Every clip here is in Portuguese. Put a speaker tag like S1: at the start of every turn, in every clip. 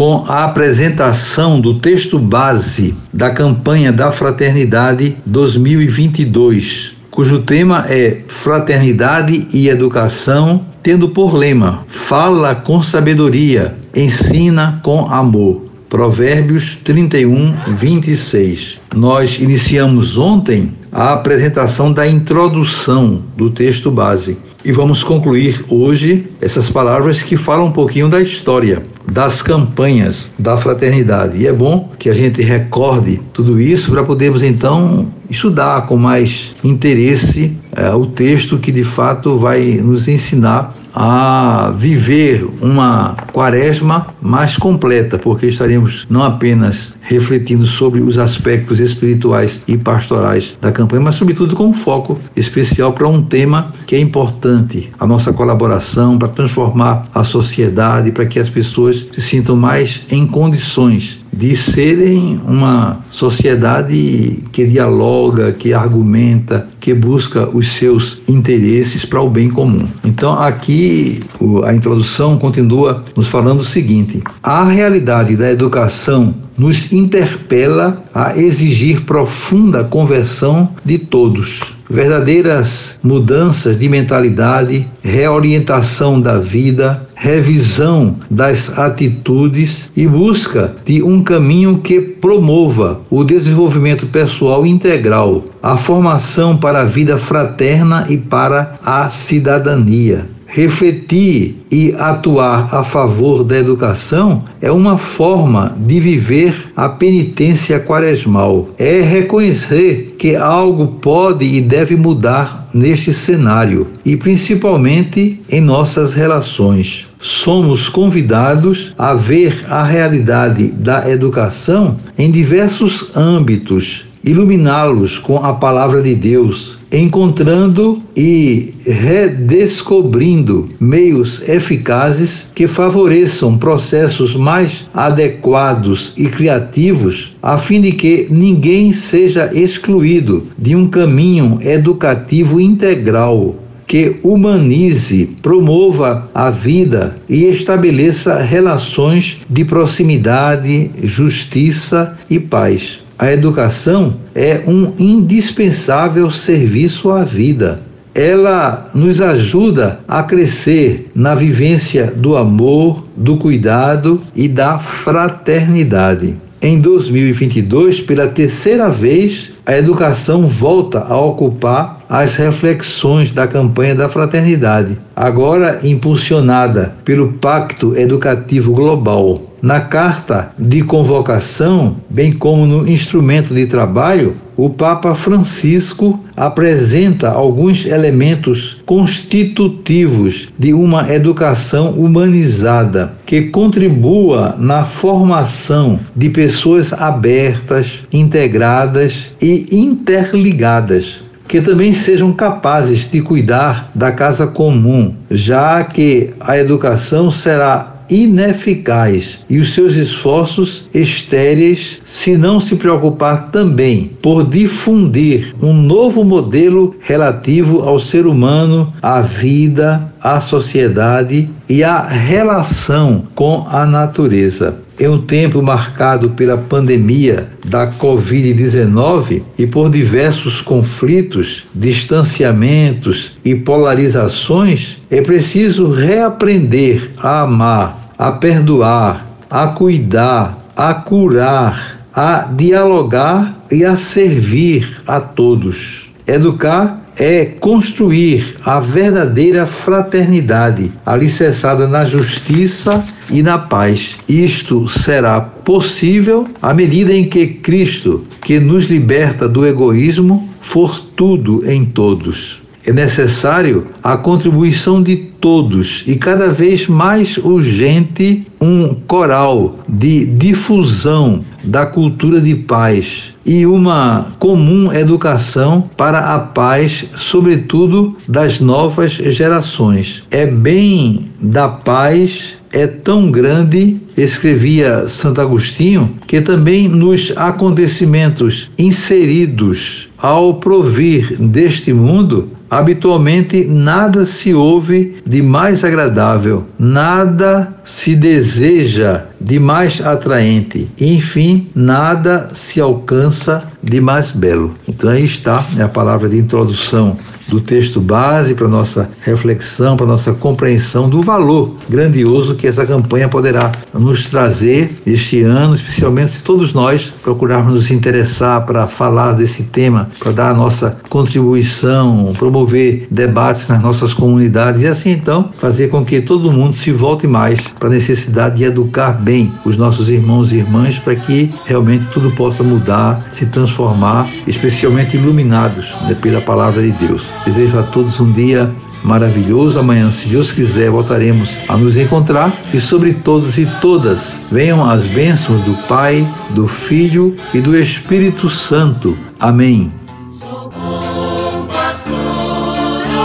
S1: com a apresentação do texto base da campanha da Fraternidade 2022, cujo tema é Fraternidade e Educação, tendo por lema: Fala com sabedoria, ensina com amor. Provérbios 31, 26. Nós iniciamos ontem a apresentação da introdução do texto base e vamos concluir hoje essas palavras que falam um pouquinho da história das campanhas da fraternidade. E é bom que a gente recorde tudo isso para podermos então estudar com mais interesse é, o texto que de fato vai nos ensinar a viver uma quaresma mais completa, porque estaremos não apenas refletindo sobre os aspectos espirituais e pastorais da campanha, mas sobretudo com um foco especial para um tema que é importante, a nossa colaboração para transformar a sociedade, para que as pessoas se sintam mais em condições de serem uma sociedade que dialoga, que argumenta, que busca os seus interesses para o bem comum. Então, aqui a introdução continua nos falando o seguinte: a realidade da educação nos interpela a exigir profunda conversão de todos. Verdadeiras mudanças de mentalidade, reorientação da vida, revisão das atitudes e busca de um caminho que promova o desenvolvimento pessoal integral, a formação para a vida fraterna e para a cidadania. Refletir e atuar a favor da educação é uma forma de viver a penitência quaresmal. É reconhecer que algo pode e deve mudar neste cenário e principalmente em nossas relações. Somos convidados a ver a realidade da educação em diversos âmbitos, iluminá-los com a palavra de Deus encontrando e redescobrindo meios eficazes que favoreçam processos mais adequados e criativos, a fim de que ninguém seja excluído de um caminho educativo integral que humanize, promova a vida e estabeleça relações de proximidade, justiça e paz. A educação é um indispensável serviço à vida. Ela nos ajuda a crescer na vivência do amor, do cuidado e da fraternidade. Em 2022, pela terceira vez, a educação volta a ocupar as reflexões da campanha da fraternidade, agora impulsionada pelo Pacto Educativo Global. Na carta de convocação, bem como no instrumento de trabalho, o Papa Francisco apresenta alguns elementos constitutivos de uma educação humanizada que contribua na formação de pessoas abertas, integradas e interligadas que também sejam capazes de cuidar da casa comum, já que a educação será ineficaz e os seus esforços estéreis se não se preocupar também por difundir um novo modelo relativo ao ser humano, à vida, à sociedade e à relação com a natureza. Em um tempo marcado pela pandemia da Covid-19 e por diversos conflitos, distanciamentos e polarizações, é preciso reaprender a amar, a perdoar, a cuidar, a curar, a dialogar e a servir a todos. Educar é construir a verdadeira fraternidade, alicerçada na justiça e na paz. Isto será possível à medida em que Cristo, que nos liberta do egoísmo, for tudo em todos. É necessário a contribuição de todos e cada vez mais urgente um coral de difusão da cultura de paz e uma comum educação para a paz, sobretudo das novas gerações. É bem da paz é tão grande, escrevia Santo Agostinho, que também nos acontecimentos inseridos ao provir deste mundo, habitualmente nada se ouve de mais agradável, nada se deseja de mais atraente, enfim, nada se alcança de mais belo. Então aí está a palavra de introdução do texto base para nossa reflexão, para nossa compreensão do valor grandioso que essa campanha poderá nos trazer este ano, especialmente se todos nós procurarmos nos interessar para falar desse tema, para dar a nossa contribuição, promover debates nas nossas comunidades e assim então fazer com que todo mundo se volte mais para a necessidade de educar bem os nossos irmãos e irmãs para que realmente tudo possa mudar, se transformar, especialmente iluminados né, pela palavra de Deus. Desejo a todos um dia maravilhoso. Amanhã, se Deus quiser, voltaremos a nos encontrar e sobre todos e todas venham as bênçãos do Pai, do Filho e do Espírito Santo. Amém.
S2: Sou bom pastor,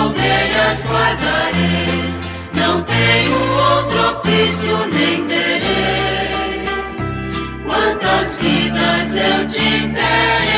S2: ovelhas guardarei, não tenho outro ofício nem. Quantas vidas eu tiver